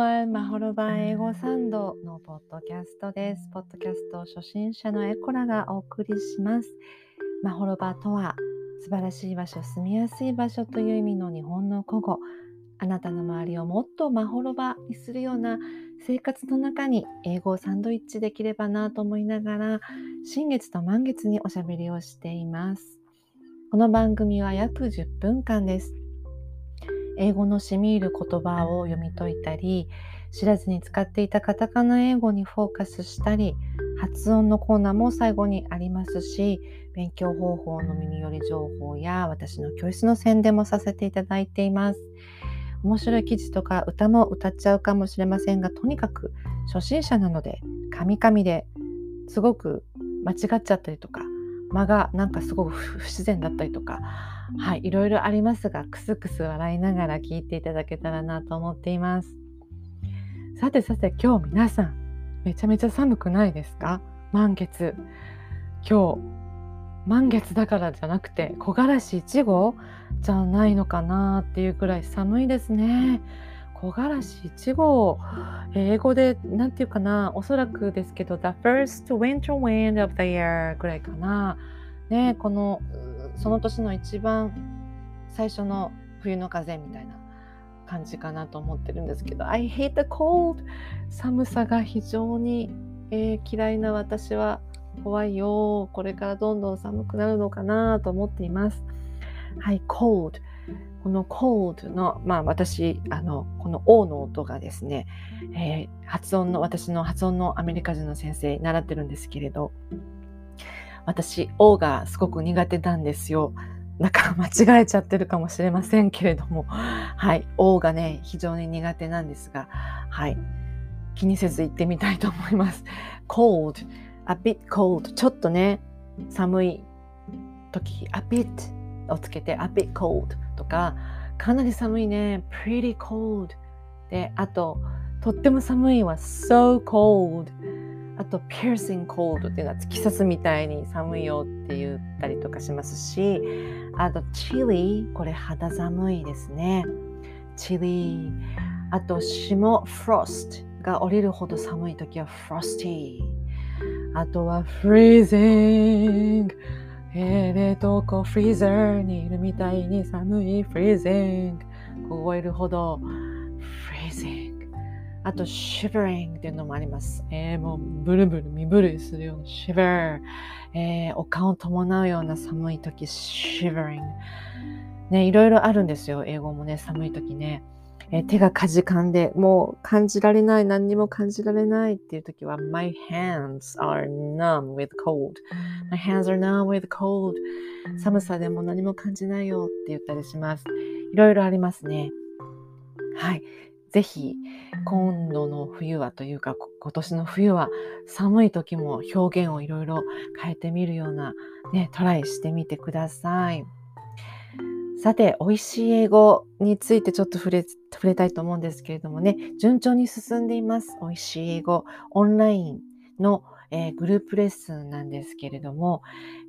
everyone! マホロバ英語サンドのポッドキャストです。ポッドキャスト初心者のエコラがお送りします。マホロバとは素晴らしい場所、住みやすい場所という意味の日本の古語。あなたの周りをもっとマホロバにするような生活の中に英語をサンドイッチできればなと思いながら新月と満月におしゃべりをしています。この番組は約10分間です。英語のしみ入る言葉を読み解いたり知らずに使っていたカタカナ英語にフォーカスしたり発音のコーナーも最後にありますし勉強方法の耳寄り情報や私の教室の宣伝もさせていただいています。面白い記事とか歌も歌っちゃうかもしれませんがとにかく初心者なのでカミカミですごく間違っちゃったりとか間がなんかすごく不自然だったりとかはいいろいろありますがクスクス笑いながら聞いていただけたらなと思っています。さてさて今日皆さんめちゃめちゃ寒くないですか？満月。今日満月だからじゃなくて木枯らし1号じゃないのかなっていうくらい寒いですね。木枯らし1号。英語で何て言うかなおそらくですけど The first winter wind of the year ぐらいかな。ねこのその年の一番最初の冬の風みたいな感じかなと思ってるんですけど I hate the cold 寒さが非常に、えー、嫌いな私は怖いよ。これからどんどん寒くなるのかなと思っています。はい cold この cold のまあ私あのこの O の音がですね、えー、発音の私の発音のアメリカ人の先生習ってるんですけれど私 O がすごく苦手なんですよ。だから間違えちゃってるかもしれませんけれども、はい、O がね、非常に苦手なんですが、はい、気にせず行ってみたいと思います。cold, a bit cold, ちょっとね、寒い時、a bit をつけて、a bit cold とか、かなり寒いね、pretty cold で、あと、とっても寒いは so cold あと piercing cold っていうのは突き刺すみたいに寒いよって言ったりとかしますしあと chilly これ肌寒いですね。chilly あと霜 frost が降りるほど寒い時は frosty あとは freezing えー、冷凍庫フリーザーにいるみたいに寒い freezing 凍えるほど freezing あと、shivering っていうのもあります。えー、もう、ブルブル、身震いするような shiver。えー、お顔を伴うような寒い時、shivering。ね、いろいろあるんですよ。英語もね、寒い時ね。え、手がかじかんで、もう感じられない、何にも感じられないっていう時は、my hands are numb with cold. My hands are numb with cold. 寒さでも何も感じないよって言ったりします。いろいろありますね。はい。ぜひ今度の冬はというか今年の冬は寒い時も表現をいろいろ変えてみるようなねトライしてみてください。さて、美味しい英語についてちょっと触れ触れたいと思うんですけれどもね、順調に進んでいます。美味しい英語、オンラインの、えー、グループレッスンなんですけれども、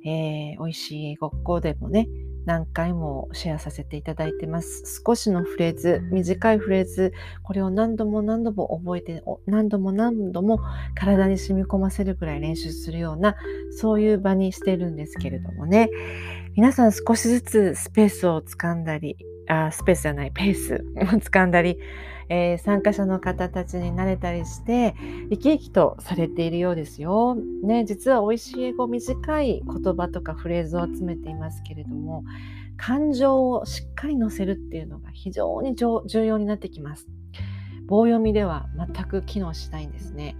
えー、美味しい英語、ここでもね、何回もシェアさせていただいてます。少しのフレーズ、短いフレーズ、これを何度も何度も覚えて、何度も何度も体に染み込ませるぐらい練習するような、そういう場にしてるんですけれどもね。皆さん少しずつスペースをつかんだり、あスペースじゃない、ペースをつかんだり、えー、参加者の方たちに慣れたりして生き生きとされているようですよ。ね、実は美味しい英語短い言葉とかフレーズを集めていますけれども感情をしっかり乗せるっていうのが非常に重要になってきます。棒読みでは全く機能しないんですね。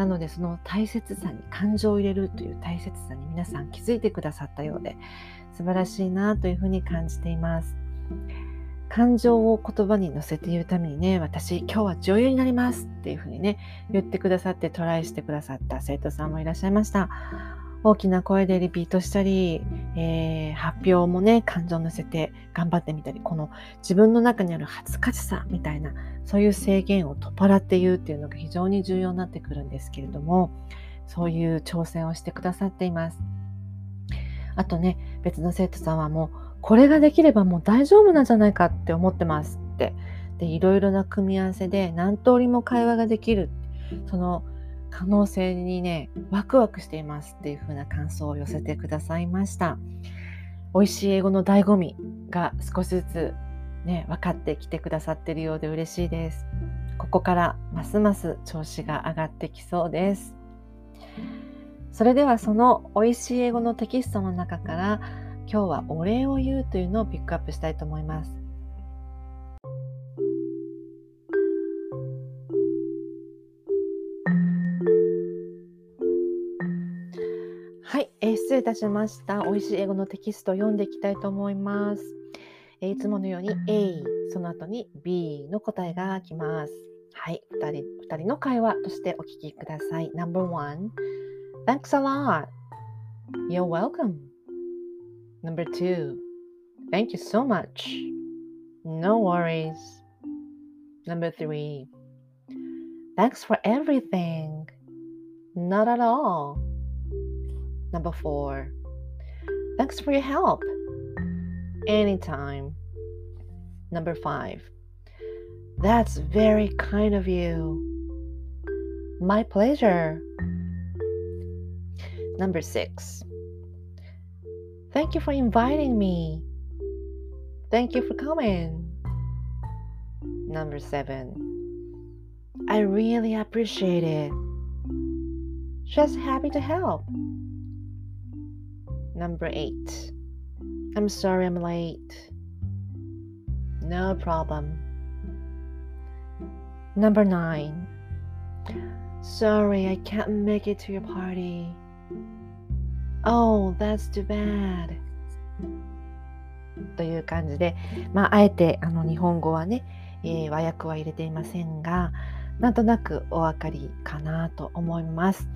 なのでその大切さに感情を入れるという大切さに皆さん気づいてくださったようで素晴らしいなというふうに感じています。感情を言葉に乗せて言うためにね、私今日は女優になりますっていうふうにね、言ってくださってトライしてくださった生徒さんもいらっしゃいました。大きな声でリピートしたり、えー、発表もね、感情を乗せて頑張ってみたり、この自分の中にある恥ずかしさみたいな、そういう制限を取っ払って言うっていうのが非常に重要になってくるんですけれども、そういう挑戦をしてくださっています。あとね、別の生徒さんはもうこれができればもう大丈夫なんじゃないかって思ってますってでいろいろな組み合わせで何通りも会話ができるその可能性にねワクワクしていますっていう風な感想を寄せてくださいました。美味しい英語の醍醐味が少しずつね分かってきてくださっているようで嬉しいです。ここからますます調子が上がってきそうです。それではその美味しい英語のテキストの中から今日はお礼を言うというのをピックアップしたいと思います。はい失礼いたしました。美味しい英語のテキストを読んでいきたいと思います。いつものように A、その後に B の答えが来ます。はい、2人 ,2 人の会話としてお聞きください。No.1 Thanks a lot. You're welcome. No.2 Thank you so much. No worries. No.3 Thanks for everything. Not at all. Number four, thanks for your help. Anytime. Number five, that's very kind of you. My pleasure. Number six, thank you for inviting me. Thank you for coming. Number seven, I really appreciate it. Just happy to help. Number eight. I'm sorry I'm late. No problem. Number nine. Sorry, I can't make it to your party. Oh, that's too bad. という感じで、まあ、あえてあの日本語はね、えー、和訳は入れていませんが、なんとなくお分かりかなと思います。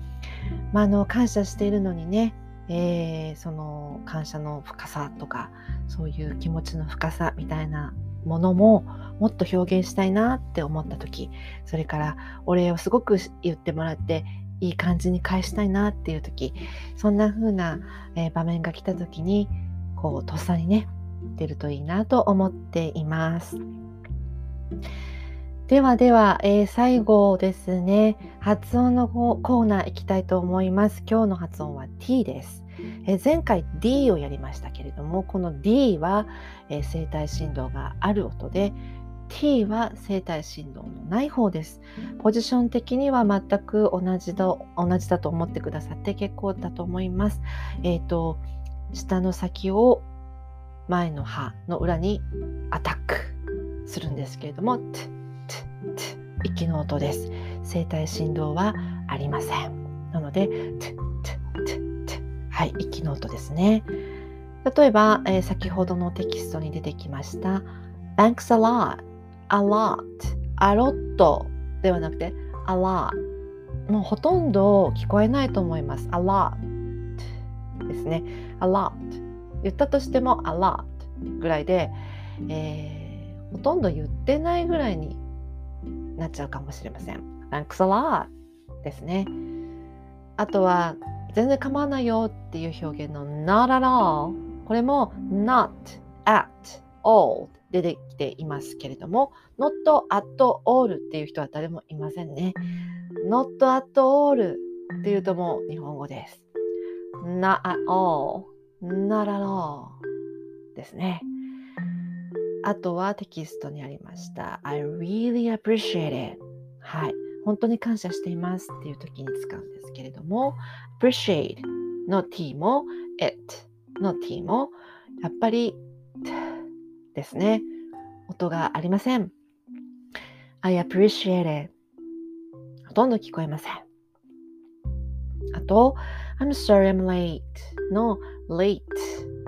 まあ、あの感謝しているのにね、えー、その感謝の深さとかそういう気持ちの深さみたいなものももっと表現したいなって思った時それからお礼をすごく言ってもらっていい感じに返したいなっていう時そんな風な、えー、場面が来た時にこうとっさにね出るといいなと思っています。ではでは、えー、最後ですね、発音のコーナー行きたいと思います。今日の発音は t です。えー、前回 D をやりましたけれども、この D は、えー、声帯振動がある音で、T は声帯振動のない方です。ポジション的には全く同じだ同じだと思ってくださって結構だと思います。えっ、ー、と、下の先を前の歯の裏にアタックするんですけれども、息の音です。声帯振動はありません。なので、はい、息の音ですね。例えば、えー、先ほどのテキストに出てきました Thanks a lot, a lot, a lot ではなくて a lot もうほとんど聞こえないと思います。a lot ですね。a lot 言ったとしても a lot ぐらいで、えー、ほとんど言ってないぐらいになっちゃうかもしれません。Thanks a lot ですね。あとは全然構わないよっていう表現の not at all これも not at all 出てきていますけれども not at all っていう人は誰もいませんね。not at all っていうともう日本語です。not at all not at all ですね。あとはテキストにありました。I really appreciate it. はい。本当に感謝していますっていう時に使うんですけれども、appreciate の t も it の t もやっぱりですね。音がありません。I appreciate it. ほとんど聞こえません。あと、I'm sorry I'm late の late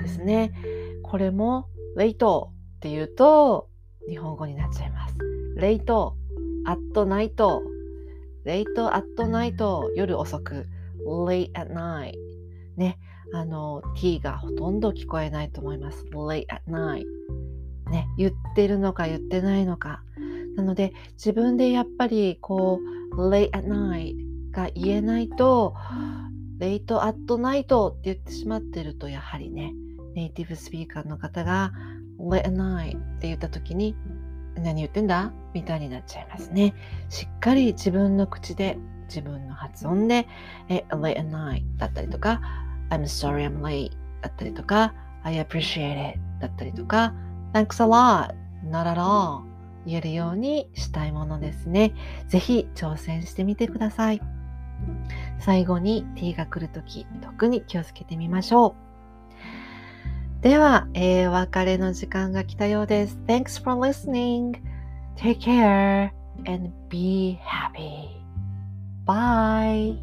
ですね。これも late っていうと日本語になっちゃいます。レイト、アットナイト、レイト、アットナイト、夜遅く、late at night。ね、あの、t がほとんど聞こえないと思います。late at night。ね、言ってるのか言ってないのか。なので、自分でやっぱりこう、late at night が言えないと、レイトアットナイトって言ってしまってると、やはりね、ネイティブスピーカーの方が let night って言った時に何言ってんだ？みたいになっちゃいますね。しっかり自分の口で、自分の発音で、え、late at night だったりとか、I'm sorry I'm late だったりとか、I appreciate it だったりとか、Thanks a lot, not at all 言えるようにしたいものですね。ぜひ挑戦してみてください。最後に t が来るとき、特に気をつけてみましょう。では、えー、お別れの時間が来たようです。Thanks for listening. Take care and be happy. Bye.